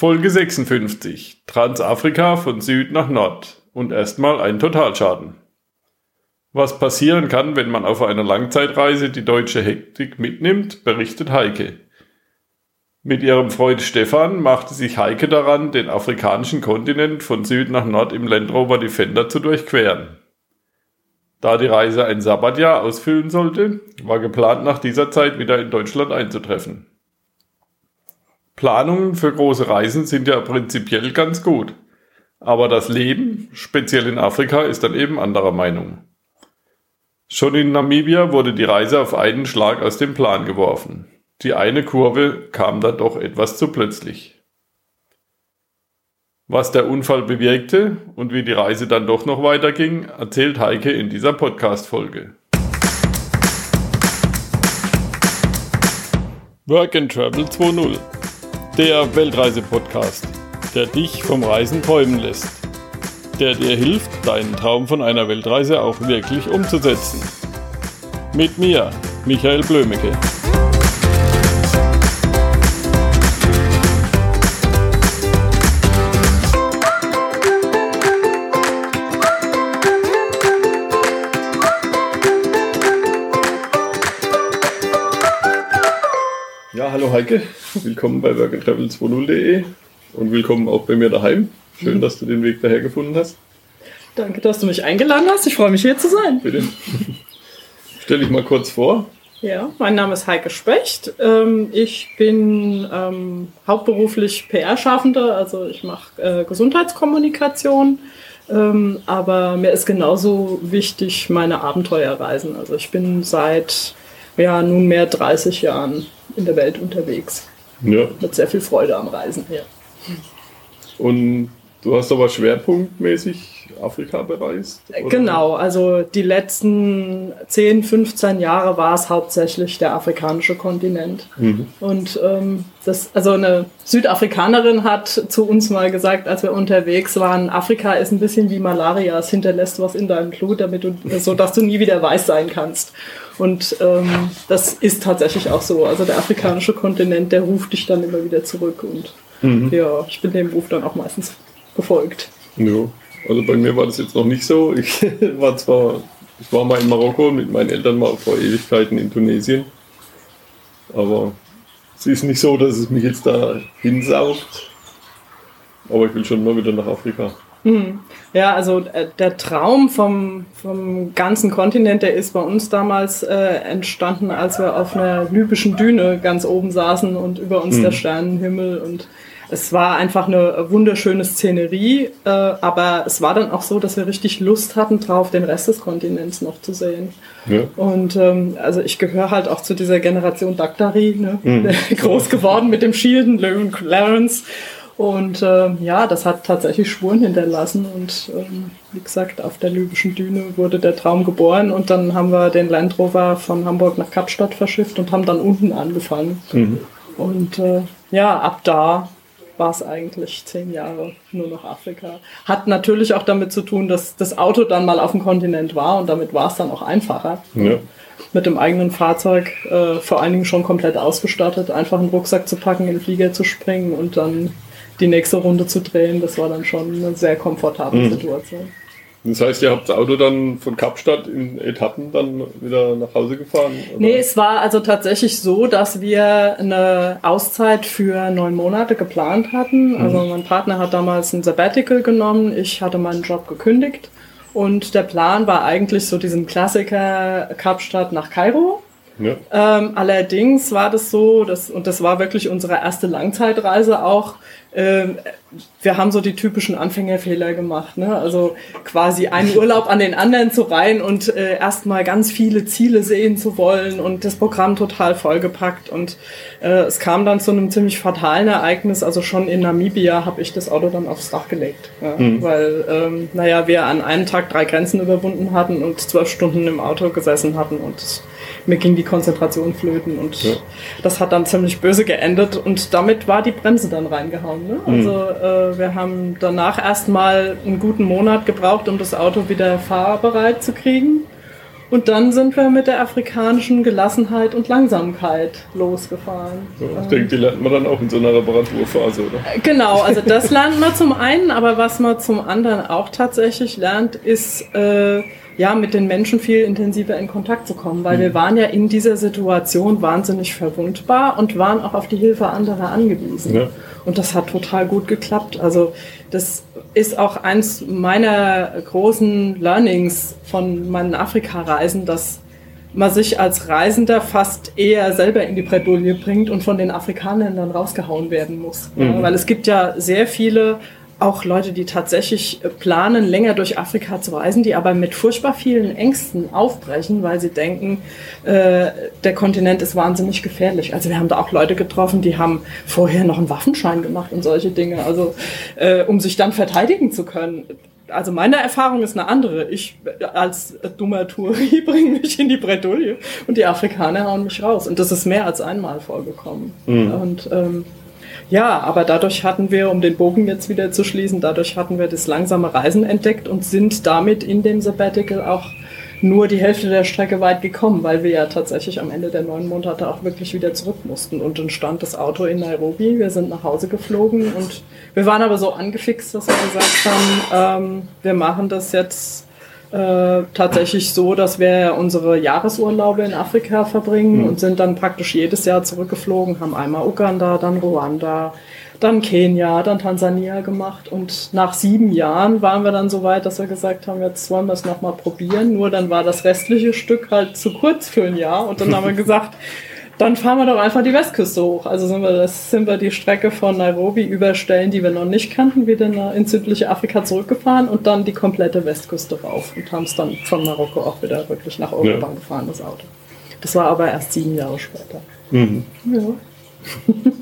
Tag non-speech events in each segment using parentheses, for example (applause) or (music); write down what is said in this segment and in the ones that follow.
Folge 56. Transafrika von Süd nach Nord. Und erstmal ein Totalschaden. Was passieren kann, wenn man auf einer Langzeitreise die deutsche Hektik mitnimmt, berichtet Heike. Mit ihrem Freund Stefan machte sich Heike daran, den afrikanischen Kontinent von Süd nach Nord im Land Rover Defender zu durchqueren. Da die Reise ein Sabbatjahr ausfüllen sollte, war geplant, nach dieser Zeit wieder in Deutschland einzutreffen. Planungen für große Reisen sind ja prinzipiell ganz gut. Aber das Leben, speziell in Afrika, ist dann eben anderer Meinung. Schon in Namibia wurde die Reise auf einen Schlag aus dem Plan geworfen. Die eine Kurve kam dann doch etwas zu plötzlich. Was der Unfall bewirkte und wie die Reise dann doch noch weiterging, erzählt Heike in dieser Podcast-Folge. Work and Travel 2.0 Der Weltreise-Podcast, der dich vom Reisen träumen lässt. Der dir hilft, deinen Traum von einer Weltreise auch wirklich umzusetzen. Mit mir, Michael Blömecke. Hallo Heike, willkommen bei workandtravel20.de und willkommen auch bei mir daheim. Schön, mhm. dass du den Weg daher gefunden hast. Danke, dass du mich eingeladen hast. Ich freue mich hier zu sein. Bitte. Stell dich mal kurz vor. Ja, mein Name ist Heike Specht. Ähm, ich bin ähm, hauptberuflich PR-Schaffende, also ich mache äh, Gesundheitskommunikation. Ähm, aber mir ist genauso wichtig meine Abenteuerreisen. Also ich bin seit ja, nunmehr 30 Jahren in der Welt unterwegs. Ja. Mit sehr viel Freude am Reisen. Ja. Und du hast aber schwerpunktmäßig Afrika bereist? Oder? Genau, also die letzten 10, 15 Jahre war es hauptsächlich der afrikanische Kontinent. Mhm. Und ähm, das, also eine Südafrikanerin hat zu uns mal gesagt, als wir unterwegs waren, Afrika ist ein bisschen wie Malaria, es hinterlässt was in deinem Blut, damit du, so dass du nie wieder weiß sein kannst. Und ähm, das ist tatsächlich auch so. Also der afrikanische Kontinent, der ruft dich dann immer wieder zurück und mhm. ja, ich bin dem Ruf dann auch meistens gefolgt. Ja, also bei mir war das jetzt noch nicht so. Ich (laughs) war zwar, ich war mal in Marokko mit meinen Eltern mal vor Ewigkeiten in Tunesien, aber es ist nicht so, dass es mich jetzt da hinsaugt. Aber ich will schon mal wieder nach Afrika. Mhm. Ja, also äh, der Traum vom, vom ganzen Kontinent, der ist bei uns damals äh, entstanden, als wir auf einer libyschen Düne ganz oben saßen und über uns mhm. der Sternenhimmel und es war einfach eine wunderschöne Szenerie, äh, aber es war dann auch so, dass wir richtig Lust hatten, drauf den Rest des Kontinents noch zu sehen. Ja. Und ähm, also ich gehöre halt auch zu dieser Generation Daktari, ne? Mhm. (laughs) groß geworden mit dem Shielden, Löwen Clarence. Und ähm, ja, das hat tatsächlich Spuren hinterlassen. Und ähm, wie gesagt, auf der libyschen Düne wurde der Traum geboren. Und dann haben wir den Land Rover von Hamburg nach Kapstadt verschifft und haben dann unten angefangen. Mhm. Und äh, ja, ab da war es eigentlich zehn Jahre nur noch Afrika. Hat natürlich auch damit zu tun, dass das Auto dann mal auf dem Kontinent war und damit war es dann auch einfacher. Ja. Mit dem eigenen Fahrzeug, äh, vor allen Dingen schon komplett ausgestattet, einfach einen Rucksack zu packen, in den Flieger zu springen und dann die nächste Runde zu drehen, das war dann schon eine sehr komfortable mhm. Situation. Das heißt, ihr habt das Auto dann von Kapstadt in Etappen dann wieder nach Hause gefahren? Oder? Nee, es war also tatsächlich so, dass wir eine Auszeit für neun Monate geplant hatten. Mhm. Also mein Partner hat damals ein Sabbatical genommen, ich hatte meinen Job gekündigt und der Plan war eigentlich so diesen Klassiker Kapstadt nach Kairo. Ja. Ähm, allerdings war das so, dass, und das war wirklich unsere erste Langzeitreise auch, ähm, wir haben so die typischen Anfängerfehler gemacht. Ne? Also quasi einen Urlaub an den anderen zu reihen und äh, erstmal ganz viele Ziele sehen zu wollen und das Programm total vollgepackt. Und äh, es kam dann zu einem ziemlich fatalen Ereignis. Also schon in Namibia habe ich das Auto dann aufs Dach gelegt. Ja? Mhm. Weil, ähm, naja, wir an einem Tag drei Grenzen überwunden hatten und zwölf Stunden im Auto gesessen hatten und mir ging die Konzentration flöten und ja. das hat dann ziemlich böse geendet und damit war die Bremse dann reingehauen. Ne? Mhm. Also äh, wir haben danach erstmal einen guten Monat gebraucht, um das Auto wieder fahrbereit zu kriegen. Und dann sind wir mit der afrikanischen Gelassenheit und Langsamkeit losgefahren. Ja, ich denke, die lernt man dann auch in so einer Reparaturphase, oder? Genau, also das lernt man zum einen, aber was man zum anderen auch tatsächlich lernt, ist äh, ja mit den Menschen viel intensiver in Kontakt zu kommen, weil mhm. wir waren ja in dieser Situation wahnsinnig verwundbar und waren auch auf die Hilfe anderer angewiesen. Ja. Und das hat total gut geklappt. Also das ist auch eins meiner großen Learnings von meinen Afrika-Reisen, dass man sich als Reisender fast eher selber in die Bredouille bringt und von den Afrikanern dann rausgehauen werden muss. Mhm. Ja, weil es gibt ja sehr viele auch Leute, die tatsächlich planen, länger durch Afrika zu reisen, die aber mit furchtbar vielen Ängsten aufbrechen, weil sie denken, äh, der Kontinent ist wahnsinnig gefährlich. Also wir haben da auch Leute getroffen, die haben vorher noch einen Waffenschein gemacht und solche Dinge, also äh, um sich dann verteidigen zu können. Also meine Erfahrung ist eine andere. Ich als dummer Touri (laughs) bringe mich in die Bredouille und die Afrikaner hauen mich raus. Und das ist mehr als einmal vorgekommen. Mhm. Und ähm, ja, aber dadurch hatten wir, um den Bogen jetzt wieder zu schließen, dadurch hatten wir das langsame Reisen entdeckt und sind damit in dem Sabbatical auch nur die Hälfte der Strecke weit gekommen, weil wir ja tatsächlich am Ende der neun Monate auch wirklich wieder zurück mussten. Und dann stand das Auto in Nairobi, wir sind nach Hause geflogen und wir waren aber so angefixt, dass wir gesagt haben, ähm, wir machen das jetzt äh, tatsächlich so, dass wir unsere Jahresurlaube in Afrika verbringen mhm. und sind dann praktisch jedes Jahr zurückgeflogen, haben einmal Uganda, dann Ruanda, dann Kenia, dann Tansania gemacht. Und nach sieben Jahren waren wir dann so weit, dass wir gesagt haben, jetzt wollen wir es nochmal probieren, nur dann war das restliche Stück halt zu kurz für ein Jahr. Und dann haben wir (laughs) gesagt, dann fahren wir doch einfach die Westküste hoch. Also sind wir, das sind wir die Strecke von Nairobi über Stellen, die wir noch nicht kannten, wieder in südliche Afrika zurückgefahren und dann die komplette Westküste rauf und haben es dann von Marokko auch wieder wirklich nach Europa ja. gefahren, das Auto. Das war aber erst sieben Jahre später. Mhm. Ja. (laughs)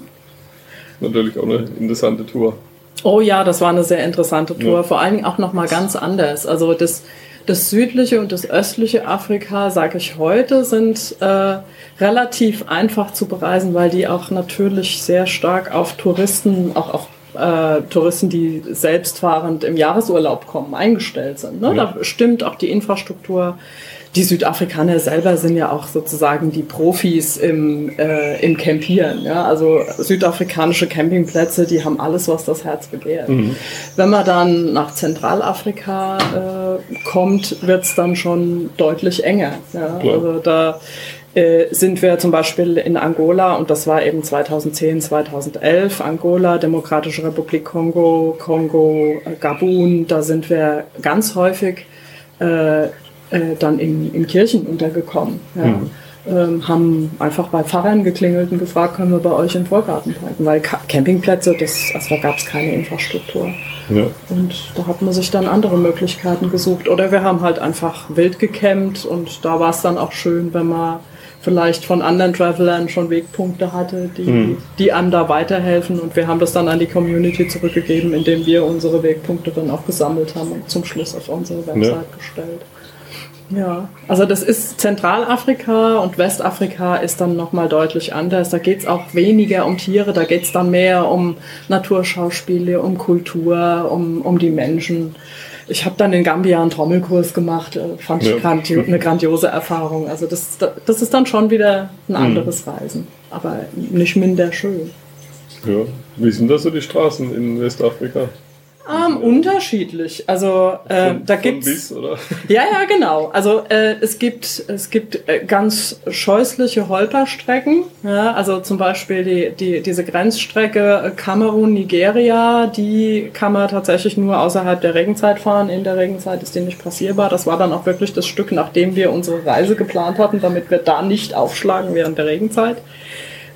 Natürlich auch eine interessante Tour. Oh ja, das war eine sehr interessante Tour. Ja. Vor allen Dingen auch nochmal ganz anders. Also das, das südliche und das östliche Afrika, sage ich heute, sind äh, relativ einfach zu bereisen, weil die auch natürlich sehr stark auf Touristen, auch auf äh, Touristen, die selbstfahrend im Jahresurlaub kommen, eingestellt sind. Ne? Ja. Da stimmt auch die Infrastruktur. Die Südafrikaner selber sind ja auch sozusagen die Profis im, äh, im Campieren. Ja? Also südafrikanische Campingplätze, die haben alles, was das Herz begehrt. Mhm. Wenn man dann nach Zentralafrika äh, kommt, wird es dann schon deutlich enger. Ja? Also da äh, sind wir zum Beispiel in Angola und das war eben 2010, 2011. Angola, Demokratische Republik Kongo, Kongo, Gabun, da sind wir ganz häufig äh, äh, dann in, in Kirchen untergekommen. Ja. Mhm. Ähm, haben einfach bei Pfarrern geklingelt und gefragt, können wir bei euch im Vorgarten parken, weil Campingplätze, das, also da gab es keine Infrastruktur. Ja. Und da hat man sich dann andere Möglichkeiten gesucht. Oder wir haben halt einfach wild gecampt und da war es dann auch schön, wenn man vielleicht von anderen Travelern schon Wegpunkte hatte, die, mhm. die einem da weiterhelfen. Und wir haben das dann an die Community zurückgegeben, indem wir unsere Wegpunkte dann auch gesammelt haben und zum Schluss auf unsere Website ja. gestellt. Ja, also das ist Zentralafrika und Westafrika ist dann nochmal deutlich anders. Da geht es auch weniger um Tiere, da geht es dann mehr um Naturschauspiele, um Kultur, um, um die Menschen ich habe dann in Gambia einen Trommelkurs gemacht, äh, fand ich ja. grandio (laughs) eine grandiose Erfahrung. Also das, das ist dann schon wieder ein mhm. anderes Reisen, aber nicht minder schön. Ja, wie sind da so die Straßen in Westafrika? Ähm, unterschiedlich. Also äh, von, da gibt's bis, oder? (laughs) ja ja genau. Also äh, es gibt es gibt äh, ganz scheußliche Holperstrecken. Ja, also zum Beispiel die die diese Grenzstrecke äh, Kamerun Nigeria, die kann man tatsächlich nur außerhalb der Regenzeit fahren. In der Regenzeit ist die nicht passierbar. Das war dann auch wirklich das Stück, nachdem wir unsere Reise geplant hatten, damit wir da nicht aufschlagen während der Regenzeit.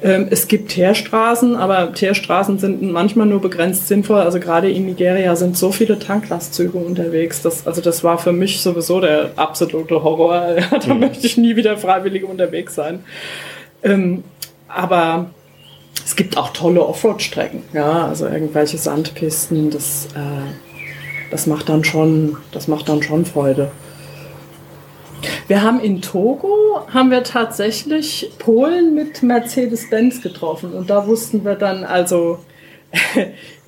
Ähm, es gibt Teerstraßen, aber Teerstraßen sind manchmal nur begrenzt sinnvoll. Also gerade in Nigeria sind so viele Tanklastzüge unterwegs. Das, also das war für mich sowieso der absolute Horror. (laughs) da mhm. möchte ich nie wieder freiwillig unterwegs sein. Ähm, aber es gibt auch tolle Offroad-Strecken, ja, also irgendwelche Sandpisten. Das, äh, das macht dann schon, das macht dann schon Freude. Wir haben in Togo haben wir tatsächlich Polen mit Mercedes-Benz getroffen und da wussten wir dann also (laughs)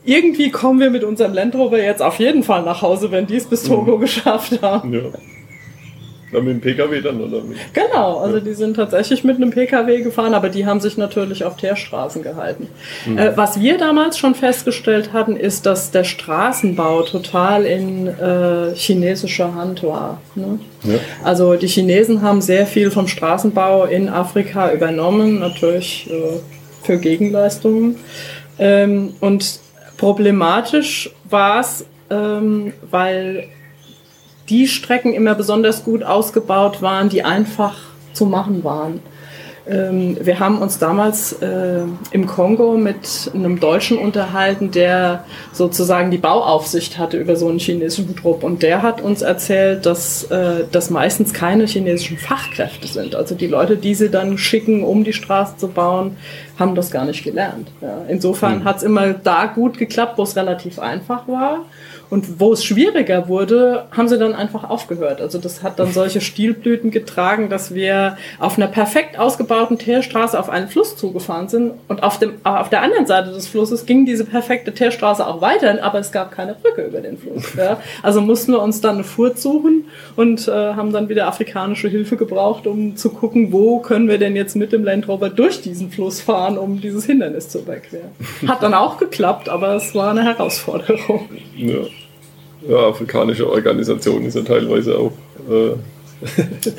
irgendwie kommen wir mit unserem Land Rover jetzt auf jeden Fall nach Hause, wenn die es bis Togo mhm. geschafft haben. Ja. Mit dem PKW dann, oder? Genau, also die sind tatsächlich mit einem PKW gefahren, aber die haben sich natürlich auf Teerstraßen gehalten. Mhm. Äh, was wir damals schon festgestellt hatten, ist, dass der Straßenbau total in äh, chinesischer Hand war. Ne? Ja. Also die Chinesen haben sehr viel vom Straßenbau in Afrika übernommen, natürlich äh, für Gegenleistungen. Ähm, und problematisch war es, ähm, weil die Strecken immer besonders gut ausgebaut waren, die einfach zu machen waren. Ähm, wir haben uns damals äh, im Kongo mit einem Deutschen unterhalten, der sozusagen die Bauaufsicht hatte über so einen chinesischen Trupp. Und der hat uns erzählt, dass äh, das meistens keine chinesischen Fachkräfte sind. Also die Leute, die sie dann schicken, um die Straße zu bauen, haben das gar nicht gelernt. Ja. Insofern mhm. hat es immer da gut geklappt, wo es relativ einfach war. Und wo es schwieriger wurde, haben sie dann einfach aufgehört. Also das hat dann solche Stilblüten getragen, dass wir auf einer perfekt ausgebauten Teerstraße auf einen Fluss zugefahren sind. Und auf, dem, auf der anderen Seite des Flusses ging diese perfekte Teerstraße auch weiter, aber es gab keine Brücke über den Fluss. Ja. Also mussten wir uns dann eine Furt suchen und äh, haben dann wieder afrikanische Hilfe gebraucht, um zu gucken, wo können wir denn jetzt mit dem Land Rover durch diesen Fluss fahren, um dieses Hindernis zu überqueren. Hat dann auch geklappt, aber es war eine Herausforderung. Ja ja, afrikanische Organisationen sind teilweise auch äh, (laughs)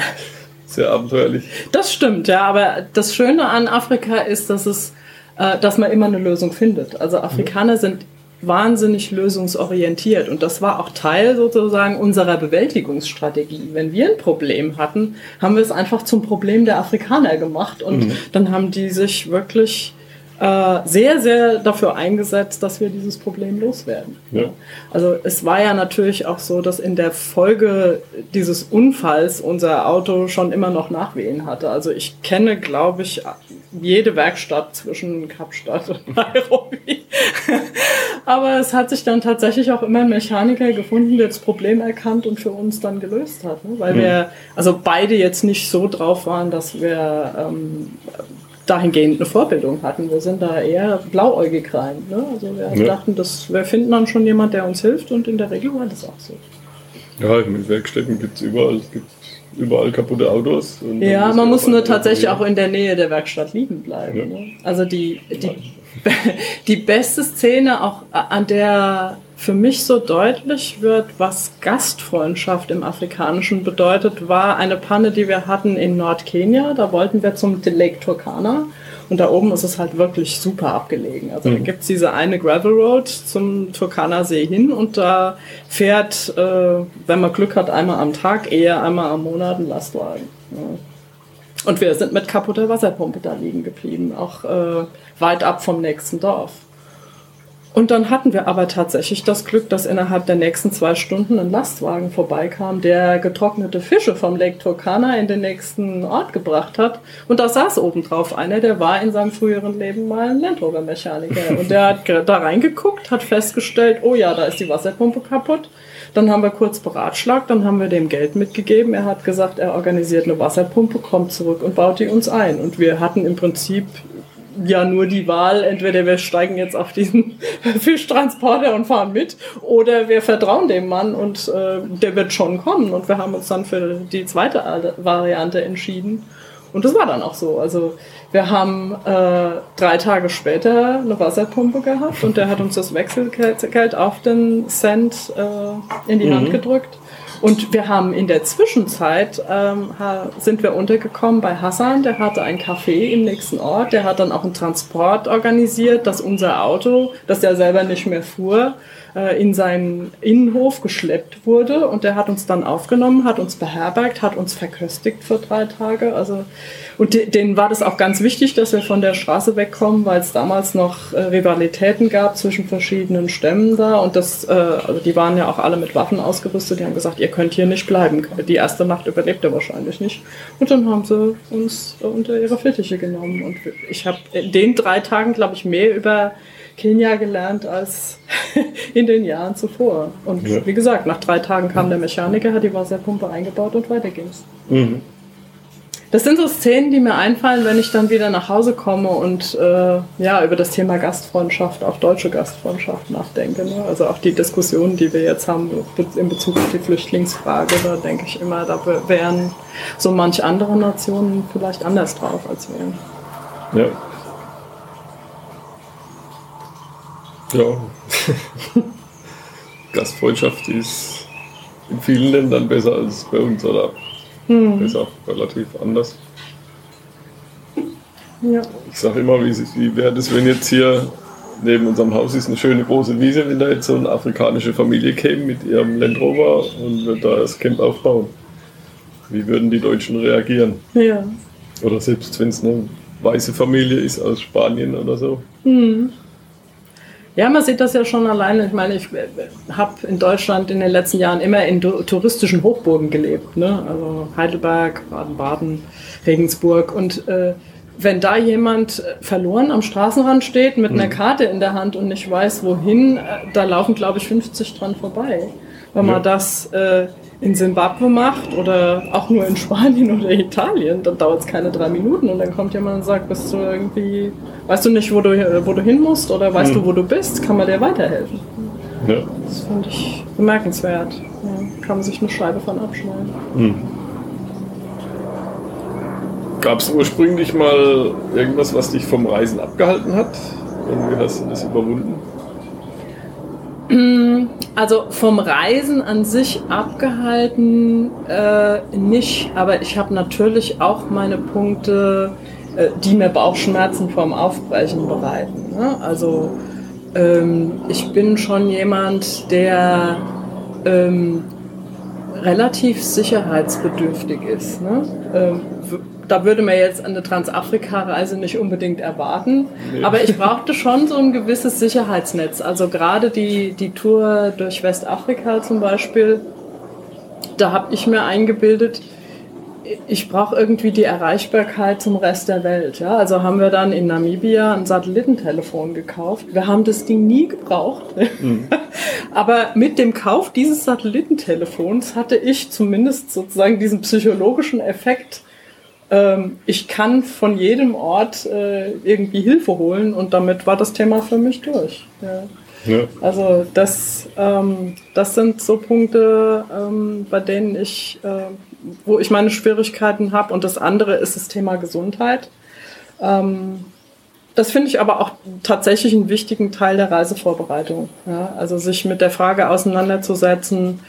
sehr abenteuerlich. Das stimmt, ja, aber das Schöne an Afrika ist, dass es, äh, dass man immer eine Lösung findet. Also Afrikaner sind wahnsinnig lösungsorientiert und das war auch Teil sozusagen unserer Bewältigungsstrategie. Wenn wir ein Problem hatten, haben wir es einfach zum Problem der Afrikaner gemacht und mhm. dann haben die sich wirklich äh, sehr, sehr dafür eingesetzt, dass wir dieses Problem loswerden. Ja. Also es war ja natürlich auch so, dass in der Folge dieses Unfalls unser Auto schon immer noch Nachwehen hatte. Also ich kenne, glaube ich, jede Werkstatt zwischen Kapstadt und (laughs) Nairobi. Aber es hat sich dann tatsächlich auch immer ein Mechaniker gefunden, der das Problem erkannt und für uns dann gelöst hat. Ne? Weil mhm. wir also beide jetzt nicht so drauf waren, dass wir ähm, dahingehend eine Vorbildung hatten. Wir sind da eher blauäugig rein. Ne? Also wir ja. dachten, dass wir finden dann schon jemand, der uns hilft und in der Regel war das auch so. Ja, mit Werkstätten gibt es überall. Es gibt überall kaputte Autos. ja, man muss nur tatsächlich auch in der Nähe der Werkstatt liegen bleiben. Ja. Ne? Also die, die, (laughs) die beste Szene, auch an der für mich so deutlich wird, was Gastfreundschaft im Afrikanischen bedeutet, war eine Panne, die wir hatten in Nordkenia. Da wollten wir zum Lake Turkana. Und da oben ist es halt wirklich super abgelegen. Also mhm. da gibt es diese eine Gravel Road zum Turkana See hin und da fährt, äh, wenn man Glück hat, einmal am Tag, eher einmal am Monat ein Lastwagen. Ja. Und wir sind mit kaputter Wasserpumpe da liegen geblieben, auch äh, weit ab vom nächsten Dorf. Und dann hatten wir aber tatsächlich das Glück, dass innerhalb der nächsten zwei Stunden ein Lastwagen vorbeikam, der getrocknete Fische vom Lake Turkana in den nächsten Ort gebracht hat. Und da saß obendrauf einer, der war in seinem früheren Leben mal ein Land Rover Mechaniker. (laughs) Und der hat da reingeguckt, hat festgestellt, oh ja, da ist die Wasserpumpe kaputt. Dann haben wir kurz beratschlagt, dann haben wir dem Geld mitgegeben. Er hat gesagt, er organisiert eine Wasserpumpe, kommt zurück und baut die uns ein. Und wir hatten im Prinzip ja nur die Wahl, entweder wir steigen jetzt auf diesen (laughs) Fischtransporter und fahren mit oder wir vertrauen dem Mann und äh, der wird schon kommen. Und wir haben uns dann für die zweite Variante entschieden. Und das war dann auch so. Also wir haben äh, drei Tage später eine Wasserpumpe gehabt und der hat uns das Wechselgeld auf den Cent äh, in die mhm. Hand gedrückt. Und wir haben in der Zwischenzeit, ähm, sind wir untergekommen bei Hassan, der hatte ein Café im nächsten Ort, der hat dann auch einen Transport organisiert, dass unser Auto, das er selber nicht mehr fuhr, äh, in seinen Innenhof geschleppt wurde und der hat uns dann aufgenommen, hat uns beherbergt, hat uns verköstigt für drei Tage. Also und denen war das auch ganz wichtig, dass wir von der Straße wegkommen, weil es damals noch äh, Rivalitäten gab zwischen verschiedenen Stämmen da und das, äh, also die waren ja auch alle mit Waffen ausgerüstet. Die haben gesagt, ihr könnt hier nicht bleiben. Die erste Nacht überlebt er wahrscheinlich nicht. Und dann haben sie uns unter ihre Fittiche genommen und ich habe in den drei Tagen, glaube ich, mehr über Kenia gelernt als (laughs) in den Jahren zuvor. Und ja. wie gesagt, nach drei Tagen kam der Mechaniker, hat die Wasserpumpe eingebaut und weiter ging's. Mhm. Das sind so Szenen, die mir einfallen, wenn ich dann wieder nach Hause komme und äh, ja, über das Thema Gastfreundschaft, auch deutsche Gastfreundschaft nachdenke. Ne? Also auch die Diskussionen, die wir jetzt haben in Bezug auf die Flüchtlingsfrage, da denke ich immer, da wären so manch andere Nationen vielleicht anders drauf als wir. Ja. Ja. (laughs) Gastfreundschaft ist in vielen Ländern besser als bei uns, oder? Hm. Ist auch relativ anders. Ja. Ich sage immer, wie, wie wäre das, wenn jetzt hier neben unserem Haus ist eine schöne große Wiese, wenn da jetzt so eine afrikanische Familie käme mit ihrem Land Rover und würde da das Camp aufbauen. Wie würden die Deutschen reagieren? Ja. Oder selbst wenn es eine weiße Familie ist aus Spanien oder so. Mhm. Ja, man sieht das ja schon alleine. Ich meine, ich habe in Deutschland in den letzten Jahren immer in touristischen Hochburgen gelebt. Ne? Also Heidelberg, Baden-Baden, Regensburg. Und äh, wenn da jemand verloren am Straßenrand steht mit einer mhm. Karte in der Hand und nicht weiß, wohin, äh, da laufen, glaube ich, 50 dran vorbei. Wenn man das äh, in Simbabwe macht oder auch nur in Spanien oder Italien, dann dauert es keine drei Minuten und dann kommt jemand und sagt, bist du irgendwie, weißt du nicht, wo du, wo du hin musst oder weißt mhm. du, wo du bist, kann man dir weiterhelfen. Ja. Das fand ich bemerkenswert. Ja, kann man sich eine Scheibe von abschneiden. Mhm. Gab es ursprünglich mal irgendwas, was dich vom Reisen abgehalten hat? Und wie hast du das überwunden? Also vom Reisen an sich abgehalten äh, nicht, aber ich habe natürlich auch meine Punkte, äh, die mir Bauchschmerzen vorm Aufbrechen bereiten. Ne? Also ähm, ich bin schon jemand, der ähm, relativ sicherheitsbedürftig ist. Ne? Ähm, da würde man jetzt eine Transafrika-Reise nicht unbedingt erwarten. Nee. Aber ich brauchte schon so ein gewisses Sicherheitsnetz. Also gerade die, die Tour durch Westafrika zum Beispiel, da habe ich mir eingebildet, ich brauche irgendwie die Erreichbarkeit zum Rest der Welt. Ja? Also haben wir dann in Namibia ein Satellitentelefon gekauft. Wir haben das Ding nie gebraucht. Mhm. (laughs) Aber mit dem Kauf dieses Satellitentelefons hatte ich zumindest sozusagen diesen psychologischen Effekt, ähm, ich kann von jedem Ort äh, irgendwie Hilfe holen und damit war das Thema für mich durch. Ja. Ja. Also das, ähm, das sind so Punkte, ähm, bei denen ich, äh, wo ich meine Schwierigkeiten habe. Und das andere ist das Thema Gesundheit. Ähm, das finde ich aber auch tatsächlich einen wichtigen Teil der Reisevorbereitung. Ja? Also sich mit der Frage auseinanderzusetzen,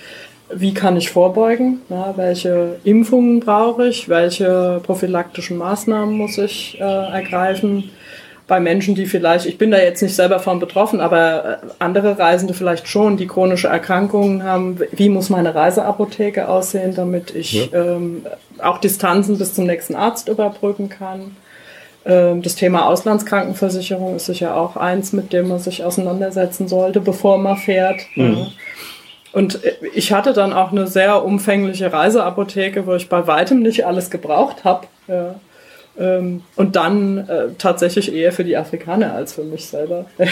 wie kann ich vorbeugen, ja, welche Impfungen brauche ich, welche prophylaktischen Maßnahmen muss ich äh, ergreifen. Bei Menschen, die vielleicht, ich bin da jetzt nicht selber von betroffen, aber äh, andere Reisende vielleicht schon, die chronische Erkrankungen haben, wie muss meine Reiseapotheke aussehen, damit ich ja. ähm, auch Distanzen bis zum nächsten Arzt überbrücken kann. Ähm, das Thema Auslandskrankenversicherung ist sicher auch eins, mit dem man sich auseinandersetzen sollte, bevor man fährt. Mhm. Und ich hatte dann auch eine sehr umfängliche Reiseapotheke, wo ich bei weitem nicht alles gebraucht habe. Ja. Ähm, und dann äh, tatsächlich eher für die Afrikaner als für mich selber. (laughs)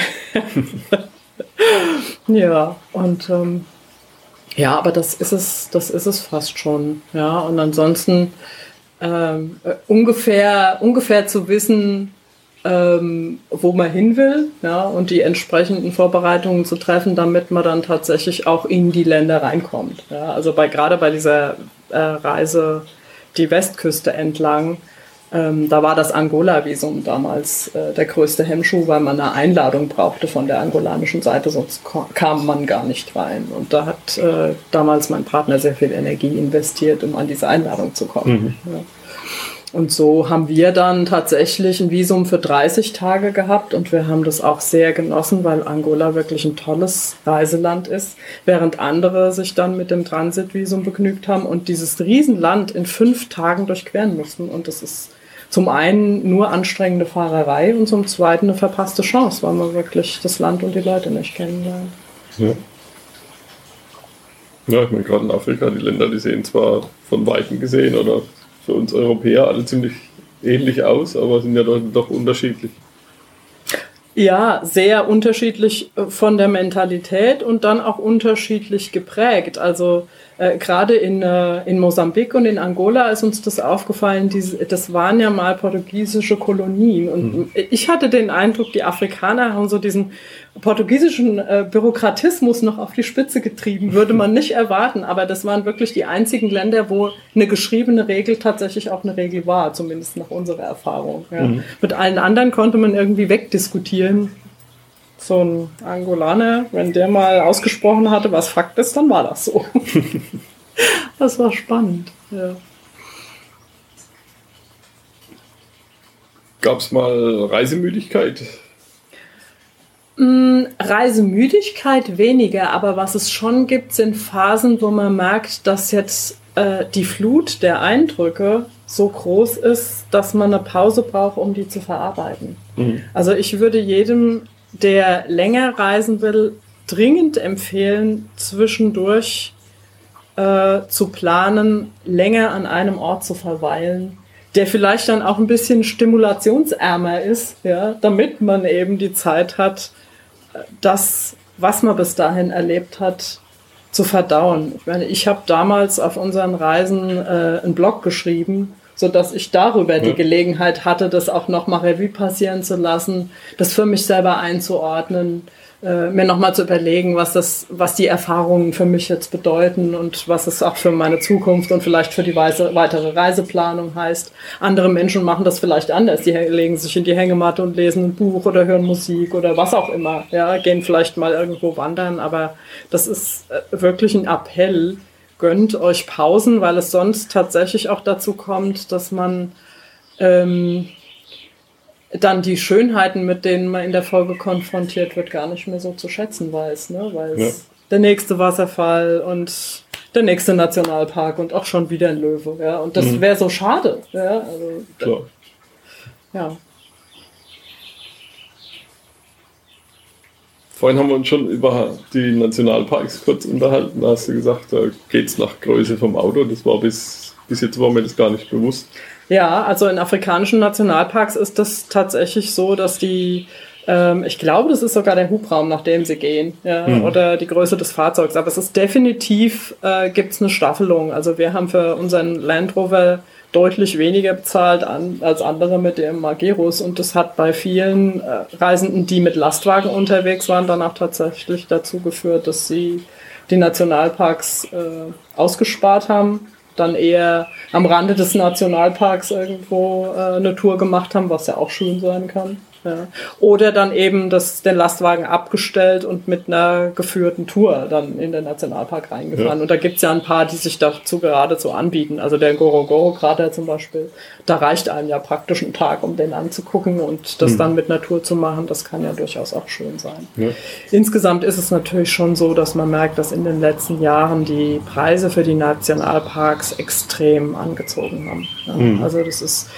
ja, und ähm, ja, aber das ist es, das ist es fast schon. Ja, und ansonsten ähm, äh, ungefähr, ungefähr zu wissen, ähm, wo man hin will ja, und die entsprechenden Vorbereitungen zu treffen, damit man dann tatsächlich auch in die Länder reinkommt. Ja. Also bei, gerade bei dieser äh, Reise die Westküste entlang, ähm, da war das Angola-Visum damals äh, der größte Hemmschuh, weil man eine Einladung brauchte von der angolanischen Seite, sonst kam man gar nicht rein. Und da hat äh, damals mein Partner sehr viel Energie investiert, um an diese Einladung zu kommen. Mhm. Ja. Und so haben wir dann tatsächlich ein Visum für 30 Tage gehabt und wir haben das auch sehr genossen, weil Angola wirklich ein tolles Reiseland ist, während andere sich dann mit dem Transitvisum begnügt haben und dieses Riesenland in fünf Tagen durchqueren mussten. Und das ist zum einen nur anstrengende Fahrerei und zum zweiten eine verpasste Chance, weil man wirklich das Land und die Leute nicht kennenlernt. Ja. Ja, ich meine, gerade in Afrika, die Länder, die sehen zwar von Weitem gesehen oder für uns Europäer alle ziemlich ähnlich aus, aber sind ja doch, unterschiedlich. Ja, sehr unterschiedlich äh, von der Mentalität und dann auch unterschiedlich geprägt. Also äh, gerade in, äh, in Mosambik und in Angola ist uns das aufgefallen, diese, das waren ja mal portugiesische Kolonien. Und mhm. ich hatte den Eindruck, die Afrikaner haben so diesen portugiesischen äh, Bürokratismus noch auf die Spitze getrieben, würde man nicht erwarten. Aber das waren wirklich die einzigen Länder, wo eine geschriebene Regel tatsächlich auch eine Regel war, zumindest nach unserer Erfahrung. Ja. Mhm. Mit allen anderen konnte man irgendwie wegdiskutieren. So ein Angolaner, wenn der mal ausgesprochen hatte, was Fakt ist, dann war das so. (laughs) das war spannend. Ja. Gab es mal Reisemüdigkeit? Mm, Reisemüdigkeit weniger, aber was es schon gibt, sind Phasen, wo man merkt, dass jetzt äh, die Flut der Eindrücke so groß ist, dass man eine Pause braucht, um die zu verarbeiten. Mhm. Also ich würde jedem, der länger reisen will, dringend empfehlen, zwischendurch äh, zu planen, länger an einem Ort zu verweilen, der vielleicht dann auch ein bisschen stimulationsärmer ist, ja, damit man eben die Zeit hat, das, was man bis dahin erlebt hat, zu verdauen. Ich meine, ich habe damals auf unseren Reisen äh, einen Blog geschrieben, so dass ich darüber die Gelegenheit hatte, das auch noch mal Revue passieren zu lassen, das für mich selber einzuordnen, äh, mir nochmal zu überlegen, was das, was die Erfahrungen für mich jetzt bedeuten und was es auch für meine Zukunft und vielleicht für die Weise, weitere Reiseplanung heißt. Andere Menschen machen das vielleicht anders. Die legen sich in die Hängematte und lesen ein Buch oder hören Musik oder was auch immer. Ja, gehen vielleicht mal irgendwo wandern, aber das ist äh, wirklich ein Appell. Gönnt euch Pausen, weil es sonst tatsächlich auch dazu kommt, dass man ähm, dann die Schönheiten, mit denen man in der Folge konfrontiert wird, gar nicht mehr so zu schätzen weiß, ne? Weil ja. der nächste Wasserfall und der nächste Nationalpark und auch schon wieder ein Löwe, ja. Und das mhm. wäre so schade, ja. Also, Klar. Ja. Vorhin haben wir uns schon über die Nationalparks kurz unterhalten. Da hast du gesagt, da geht es nach Größe vom Auto. Das war bis, bis jetzt war mir das gar nicht bewusst. Ja, also in afrikanischen Nationalparks ist das tatsächlich so, dass die, ähm, ich glaube, das ist sogar der Hubraum, nach dem sie gehen, ja, mhm. oder die Größe des Fahrzeugs. Aber es ist definitiv, äh, gibt es eine Staffelung. Also wir haben für unseren Land Rover deutlich weniger bezahlt an, als andere mit dem Magerus. Und das hat bei vielen äh, Reisenden, die mit Lastwagen unterwegs waren, dann auch tatsächlich dazu geführt, dass sie die Nationalparks äh, ausgespart haben dann eher am Rande des Nationalparks irgendwo äh, eine Tour gemacht haben, was ja auch schön sein kann. Ja. Oder dann eben das, den Lastwagen abgestellt und mit einer geführten Tour dann in den Nationalpark reingefahren. Ja. Und da gibt's ja ein paar, die sich dazu geradezu anbieten. Also der Ngorongoro-Krater zum Beispiel, da reicht einem ja praktisch ein Tag, um den anzugucken und das mhm. dann mit einer Tour zu machen. Das kann ja durchaus auch schön sein. Ja. Insgesamt ist es natürlich schon so, dass man merkt, dass in den letzten Jahren die Preise für die Nationalparks extrem angezogen haben. Mhm. Also das ist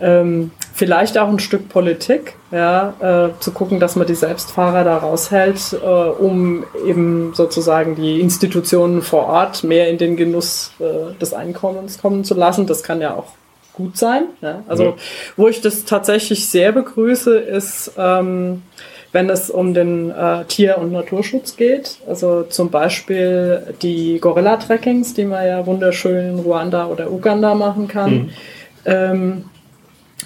ähm, vielleicht auch ein Stück Politik, ja, äh, zu gucken, dass man die Selbstfahrer da raushält, äh, um eben sozusagen die Institutionen vor Ort mehr in den Genuss äh, des Einkommens kommen zu lassen. Das kann ja auch gut sein. Ja? Also ja. wo ich das tatsächlich sehr begrüße, ist, ähm, wenn es um den äh, Tier- und Naturschutz geht. Also zum Beispiel die Gorilla-Trackings, die man ja wunderschön in Ruanda oder Uganda machen kann. Mhm. Ähm,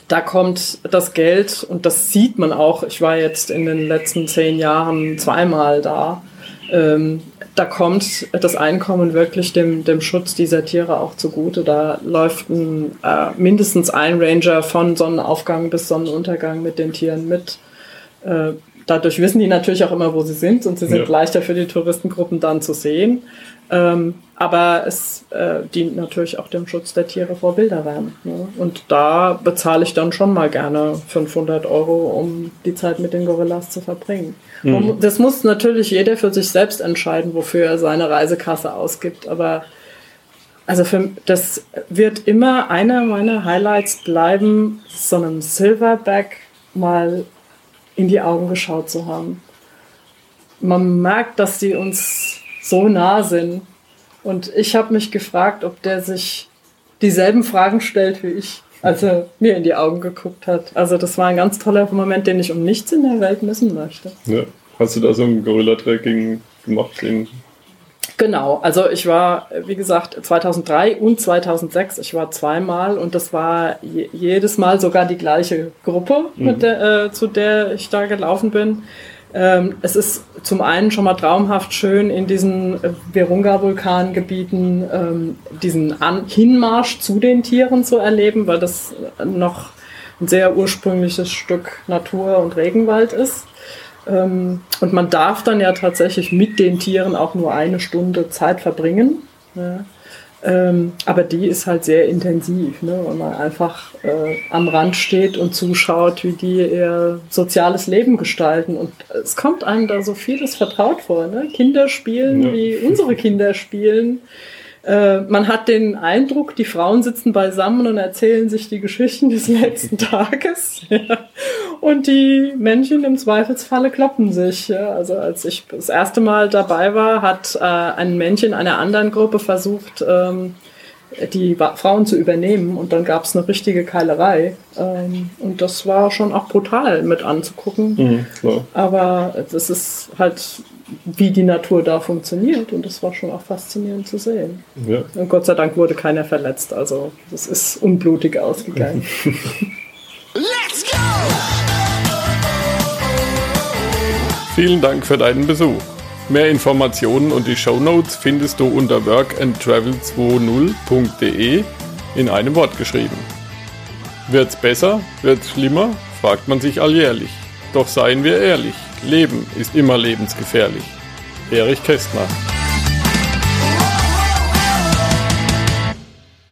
da kommt das Geld und das sieht man auch. Ich war jetzt in den letzten zehn Jahren zweimal da. Ähm, da kommt das Einkommen wirklich dem, dem Schutz dieser Tiere auch zugute. Da läuft ein, äh, mindestens ein Ranger von Sonnenaufgang bis Sonnenuntergang mit den Tieren mit. Äh, dadurch wissen die natürlich auch immer, wo sie sind und sie sind ja. leichter für die Touristengruppen dann zu sehen. Ähm, aber es äh, dient natürlich auch dem Schutz der Tiere vor Wilderern. Ne? Und da bezahle ich dann schon mal gerne 500 Euro, um die Zeit mit den Gorillas zu verbringen. Mhm. das muss natürlich jeder für sich selbst entscheiden, wofür er seine Reisekasse ausgibt. Aber also für, das wird immer einer meiner Highlights bleiben, so einem Silverback mal in die Augen geschaut zu haben. Man merkt, dass die uns so nah sind. Und ich habe mich gefragt, ob der sich dieselben Fragen stellt wie ich. als er mir in die Augen geguckt hat. Also das war ein ganz toller Moment, den ich um nichts in der Welt missen möchte. Ja. Hast du da so ein Gorilla-Tracking gemacht? Genau, also ich war, wie gesagt, 2003 und 2006, ich war zweimal und das war jedes Mal sogar die gleiche Gruppe, mhm. der, äh, zu der ich da gelaufen bin. Ähm, es ist zum einen schon mal traumhaft schön in diesen Virunga-Vulkangebieten ähm, diesen Hinmarsch zu den Tieren zu erleben, weil das noch ein sehr ursprüngliches Stück Natur und Regenwald ist. Ähm, und man darf dann ja tatsächlich mit den Tieren auch nur eine Stunde Zeit verbringen. Ähm, aber die ist halt sehr intensiv, ne? und man einfach äh, am Rand steht und zuschaut, wie die ihr soziales Leben gestalten. Und es kommt einem da so vieles vertraut vor. Ne? Kinder spielen, ja. wie unsere Kinder spielen. Äh, man hat den Eindruck, die Frauen sitzen beisammen und erzählen sich die Geschichten des letzten (laughs) Tages. Ja. Und die Männchen im Zweifelsfalle kloppen sich. Ja. Also als ich das erste Mal dabei war, hat äh, ein Männchen einer anderen Gruppe versucht, ähm, die Frauen zu übernehmen und dann gab es eine richtige Keilerei. Ähm, und das war schon auch brutal mit anzugucken. Mhm, Aber das ist halt wie die Natur da funktioniert. Und das war schon auch faszinierend zu sehen. Ja. Und Gott sei Dank wurde keiner verletzt. Also das ist unblutig ausgegangen. (laughs) Vielen Dank für deinen Besuch. Mehr Informationen und die Show Notes findest du unter workandtravel20.de in einem Wort geschrieben. Wird's besser? Wird's schlimmer? fragt man sich alljährlich. Doch seien wir ehrlich. Leben ist immer lebensgefährlich. Erich Kästner